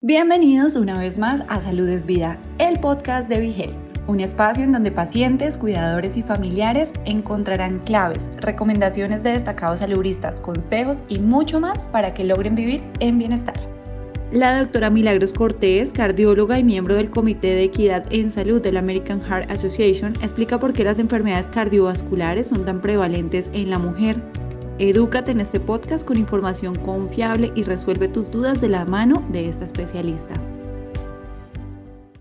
Bienvenidos una vez más a Salud es Vida, el podcast de Vigel, un espacio en donde pacientes, cuidadores y familiares encontrarán claves, recomendaciones de destacados saludistas, consejos y mucho más para que logren vivir en bienestar. La doctora Milagros Cortés, cardióloga y miembro del Comité de Equidad en Salud de la American Heart Association, explica por qué las enfermedades cardiovasculares son tan prevalentes en la mujer Edúcate en este podcast con información confiable y resuelve tus dudas de la mano de esta especialista.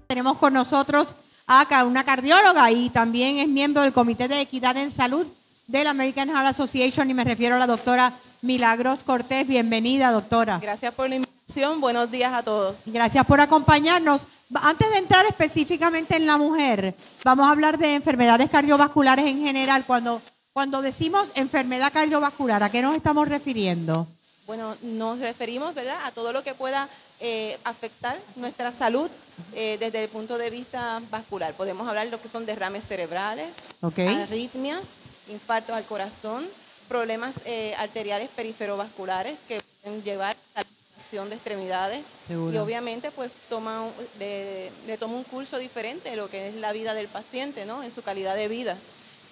Tenemos con nosotros a una cardióloga y también es miembro del Comité de Equidad en Salud de la American Heart Association y me refiero a la doctora Milagros Cortés. Bienvenida, doctora. Gracias por la invitación. Buenos días a todos. Gracias por acompañarnos. Antes de entrar específicamente en la mujer, vamos a hablar de enfermedades cardiovasculares en general. Cuando cuando decimos enfermedad cardiovascular, ¿a qué nos estamos refiriendo? Bueno, nos referimos, ¿verdad?, a todo lo que pueda eh, afectar nuestra salud eh, desde el punto de vista vascular. Podemos hablar de lo que son derrames cerebrales, arritmias, infartos al corazón, problemas eh, arteriales periferovasculares que pueden llevar a la de extremidades y obviamente pues toma le, le, toma un curso diferente de lo que es la vida del paciente, ¿no? En su calidad de vida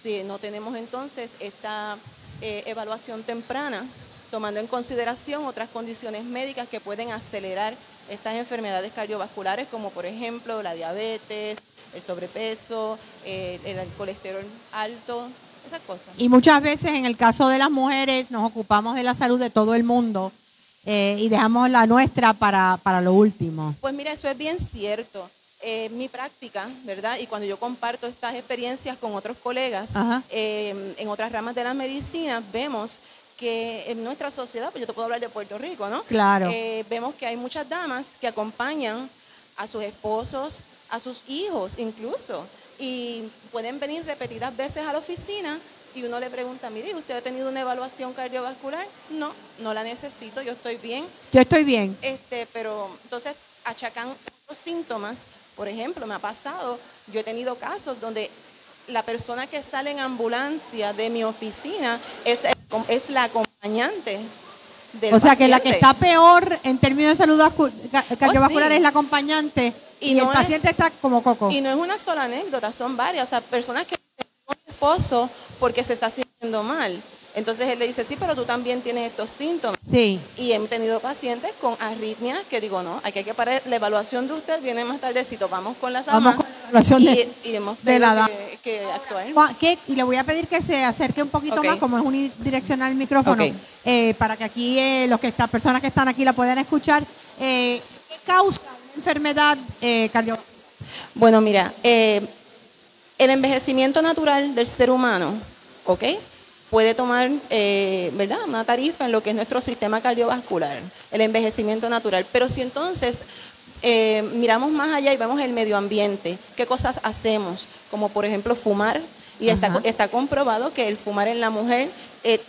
si no tenemos entonces esta eh, evaluación temprana, tomando en consideración otras condiciones médicas que pueden acelerar estas enfermedades cardiovasculares, como por ejemplo la diabetes, el sobrepeso, eh, el colesterol alto, esas cosas. Y muchas veces en el caso de las mujeres nos ocupamos de la salud de todo el mundo eh, y dejamos la nuestra para, para lo último. Pues mira, eso es bien cierto. Eh, mi práctica, ¿verdad? Y cuando yo comparto estas experiencias con otros colegas eh, en otras ramas de la medicina, vemos que en nuestra sociedad, pues yo te puedo hablar de Puerto Rico, ¿no? Claro. Eh, vemos que hay muchas damas que acompañan a sus esposos, a sus hijos incluso, y pueden venir repetidas veces a la oficina y uno le pregunta, mire, ¿usted ha tenido una evaluación cardiovascular? No, no la necesito, yo estoy bien. Yo estoy bien. Este, pero entonces achacan los síntomas por ejemplo, me ha pasado, yo he tenido casos donde la persona que sale en ambulancia de mi oficina es, es la acompañante del O sea, que la que está peor en términos de salud cardiovascular oh, es la acompañante y, el paciente está como coco. Y no es una sola anécdota, son varias. O sea, personas que con esposo porque se está sintiendo mal. Entonces él le dice, sí, pero tú también tienes estos síntomas. Sí. Y he tenido pacientes con arritmias que digo, no, hay que parar, la evaluación de usted viene más tardecito, vamos con las Vamos con la evaluación de, y, hemos de la que, que, actuar. Y le voy a pedir que se acerque un poquito más, como es unidireccional el micrófono, eh, para que aquí eh, los que estas personas que están aquí la puedan escuchar. Eh, ¿Qué causa una enfermedad cardiovascular? Bueno, mira, el envejecimiento natural del ser humano, ¿ok? Puede tomar eh, ¿verdad? una tarifa en lo que es nuestro sistema cardiovascular, el envejecimiento natural. Pero si entonces eh, miramos más allá y vemos el medio ambiente, qué cosas hacemos, como por ejemplo fumar, y está, está, comprobado que el fumar en la mujer eh,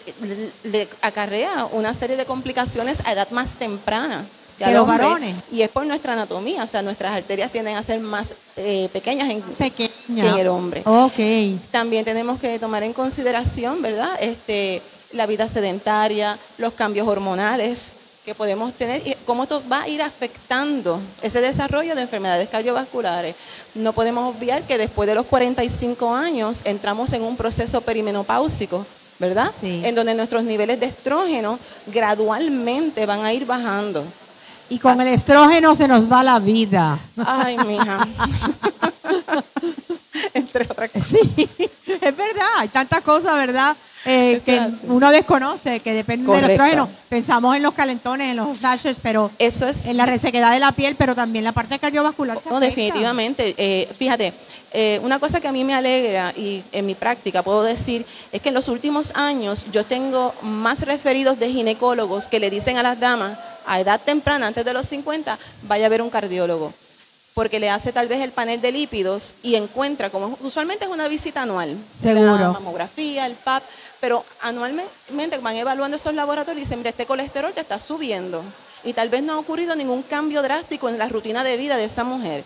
le acarrea una serie de complicaciones a edad más temprana de los varones. Y es por nuestra anatomía, o sea, nuestras arterias tienden a ser más eh, pequeñas en, que en el hombre. Ok. También tenemos que tomar en consideración, ¿verdad? Este, la vida sedentaria, los cambios hormonales que podemos tener y cómo esto va a ir afectando ese desarrollo de enfermedades cardiovasculares. No podemos obviar que después de los 45 años entramos en un proceso perimenopáusico, ¿verdad? Sí. En donde nuestros niveles de estrógeno gradualmente van a ir bajando. Y con el estrógeno se nos va la vida. Ay, mija. Entre otras cosas. Sí, es verdad, hay tantas cosas, ¿verdad? Eh, que uno desconoce, que depende del estrógeno. Pensamos en los calentones, en los dashes, pero eso es en la resequedad de la piel, pero también la parte cardiovascular. no, definitivamente. Eh, fíjate, eh, una cosa que a mí me alegra y en mi práctica puedo decir es que en los últimos años yo tengo más referidos de ginecólogos que le dicen a las damas a edad temprana, antes de los 50, vaya a ver un cardiólogo porque le hace tal vez el panel de lípidos y encuentra, como usualmente es una visita anual, Seguro. la mamografía, el PAP, pero anualmente van evaluando esos laboratorios y dicen, mira, este colesterol te está subiendo y tal vez no ha ocurrido ningún cambio drástico en la rutina de vida de esa mujer.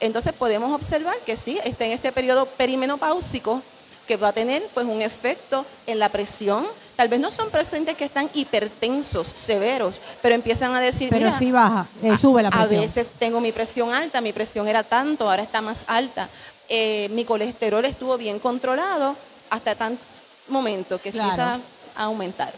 Entonces podemos observar que sí, está en este periodo perimenopáusico que va a tener pues un efecto en la presión, Tal vez no son pacientes que están hipertensos, severos, pero empiezan a decir, pero sí baja, eh, sube la presión. A veces tengo mi presión alta, mi presión era tanto, ahora está más alta. Eh, mi colesterol estuvo bien controlado hasta tan momento que empieza a aumentar.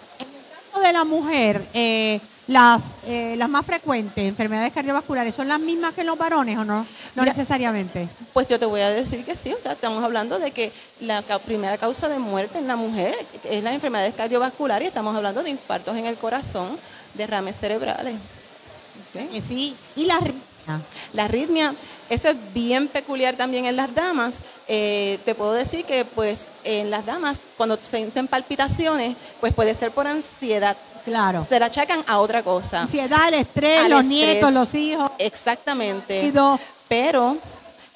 Caso de la mujer, eh, las, eh, las más frecuentes, enfermedades cardiovasculares, ¿son las mismas que en los varones o no? No necesariamente. Pues yo te voy a decir que sí, o sea, estamos hablando de que la primera causa de muerte en la mujer es las enfermedades cardiovasculares y estamos hablando de infartos en el corazón, derrames cerebrales. sí, y la arritmia. La arritmia, eso es bien peculiar también en las damas. Eh, te puedo decir que pues en las damas, cuando se sienten palpitaciones, pues puede ser por ansiedad Claro. Se la achacan a otra cosa. Ansiedad, el estrés, los nietos, los hijos. Exactamente. Pero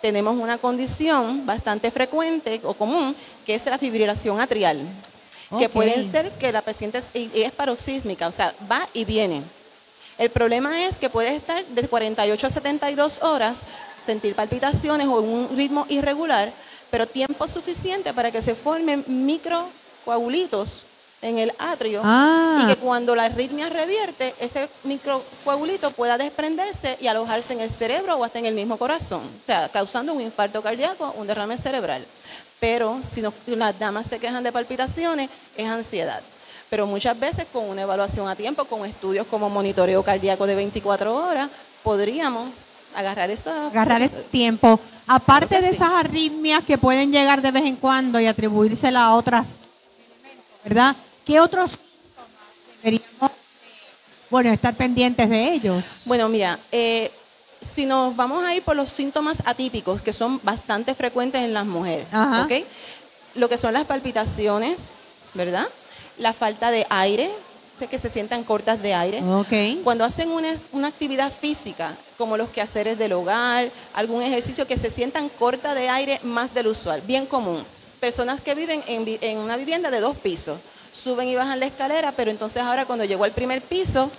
tenemos una condición bastante frecuente o común, que es la fibrilación atrial. Que puede ser que la paciente es, es paroxísmica, o sea, va y viene. El problema es que puede estar de 48 a 72 horas, sentir palpitaciones o un ritmo irregular, pero tiempo suficiente para que se formen microcoagulitos en el atrio y ah. que cuando la arritmia revierte, ese microcoagulito pueda desprenderse y alojarse en el cerebro o hasta en el mismo corazón, o sea, causando un infarto cardíaco, un derrame cerebral. Pero si las damas se quejan de palpitaciones, es ansiedad. Pero muchas veces con una evaluación a tiempo, con estudios como monitoreo cardíaco de 24 horas, podríamos agarrar eso. Agarrar ese tiempo. Aparte de esas arritmias que pueden llegar de vez en cuando y atribuírsela a otras, ¿verdad? ¿Qué otros deberíamos bueno, estar pendientes de ellos? Bueno, mira, eh, si nos vamos a ir por los síntomas atípicos, que son bastante frecuentes en las mujeres, Lo que son las palpitaciones, ¿verdad? La falta de aire, que se sientan cortas de aire. Cuando hacen una, una, actividad física, como los quehaceres del hogar, algún ejercicio que se sientan cortas de aire más del usual, bien común. Personas que viven en, en una vivienda de dos pisos suben y bajan la escalera, pero entonces ahora cuando llego al primer piso,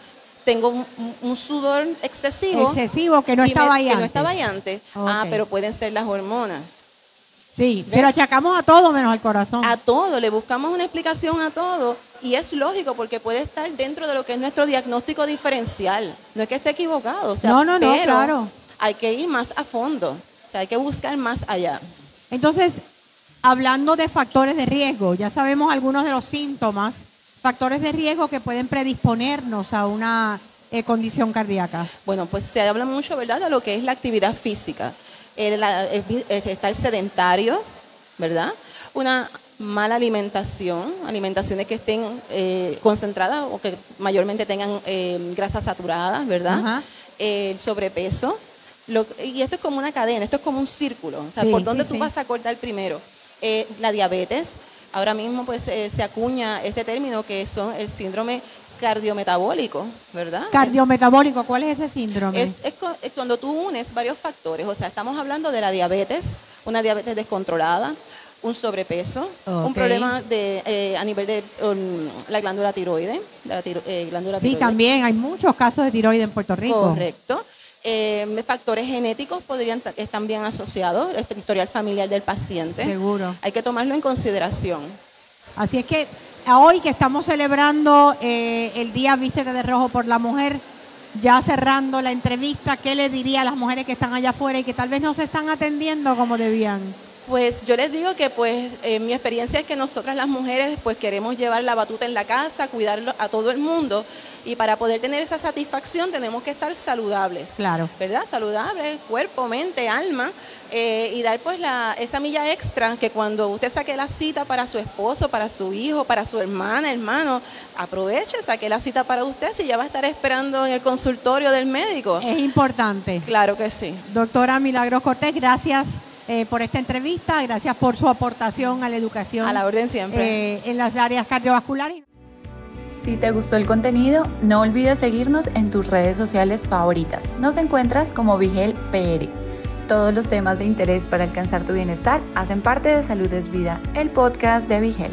tengo un, sudor excesivo. Excesivo, que no estaba ahí antes. Que no estaba ahí antes. Ah, pero pueden ser las hormonas. Sí, se lo achacamos a todo menos al corazón. A todo, le buscamos una explicación a todo. Y es lógico porque puede estar dentro de lo que es nuestro diagnóstico diferencial. No es que esté equivocado. O sea, no, no, no, claro. Hay que ir más a fondo. O sea, hay que buscar más allá. Entonces, Hablando de factores de riesgo, ya sabemos algunos de los síntomas, factores de riesgo que pueden predisponernos a una eh, condición cardíaca. Bueno, pues se habla mucho, ¿verdad?, de lo que es la actividad física. El, estar sedentario, ¿verdad? Una mala alimentación, alimentaciones que estén eh, concentradas o que mayormente tengan eh, grasas saturadas, ¿verdad? El sobrepeso. y esto es como una cadena, esto es como un círculo. O sea, ¿por dónde tú vas a cortar primero? Eh, la diabetes. Ahora mismo pues eh, se acuña este término que son el síndrome cardiometabólico, ¿verdad? Cardiometabólico, ¿cuál es ese síndrome? Es, cuando tú unes varios factores, o sea, estamos hablando de la diabetes, una diabetes descontrolada, un sobrepeso, un problema de, eh, a nivel de um, la glándula tiroide. glándula sí, también hay muchos casos de tiroide en Puerto Rico. Correcto. Eh, factores genéticos podrían estar bien asociados, el historial familiar del paciente. Seguro. Hay que tomarlo en consideración. Así es que hoy que estamos celebrando eh, el Día Vístera de Rojo por la Mujer, ya cerrando la entrevista, ¿qué le diría a las mujeres que están allá afuera y que tal vez no se están atendiendo como debían? Pues yo les digo que pues mi experiencia es que nosotras las mujeres pues queremos llevar la batuta en la casa, cuidarlo a todo el mundo y para poder tener esa satisfacción tenemos que estar saludables. Claro. ¿Verdad? Saludables, cuerpo, mente, alma eh, y dar pues la, esa milla extra que cuando usted saque la cita para su esposo, para su hijo, para su hermana, hermano, aproveche, saque la cita para usted si ya va a estar esperando en el consultorio del médico. Es importante. Claro que sí. Doctora Milagros Cortés, gracias eh, por esta entrevista, gracias por su aportación a la educación. A la orden siempre. Eh, en las áreas cardiovasculares. Si te gustó el contenido, no olvides seguirnos en tus redes sociales favoritas. Nos encuentras como Vigel PR. Todos los temas de interés para alcanzar tu bienestar hacen parte de Salud es Vida, el podcast de Vigel.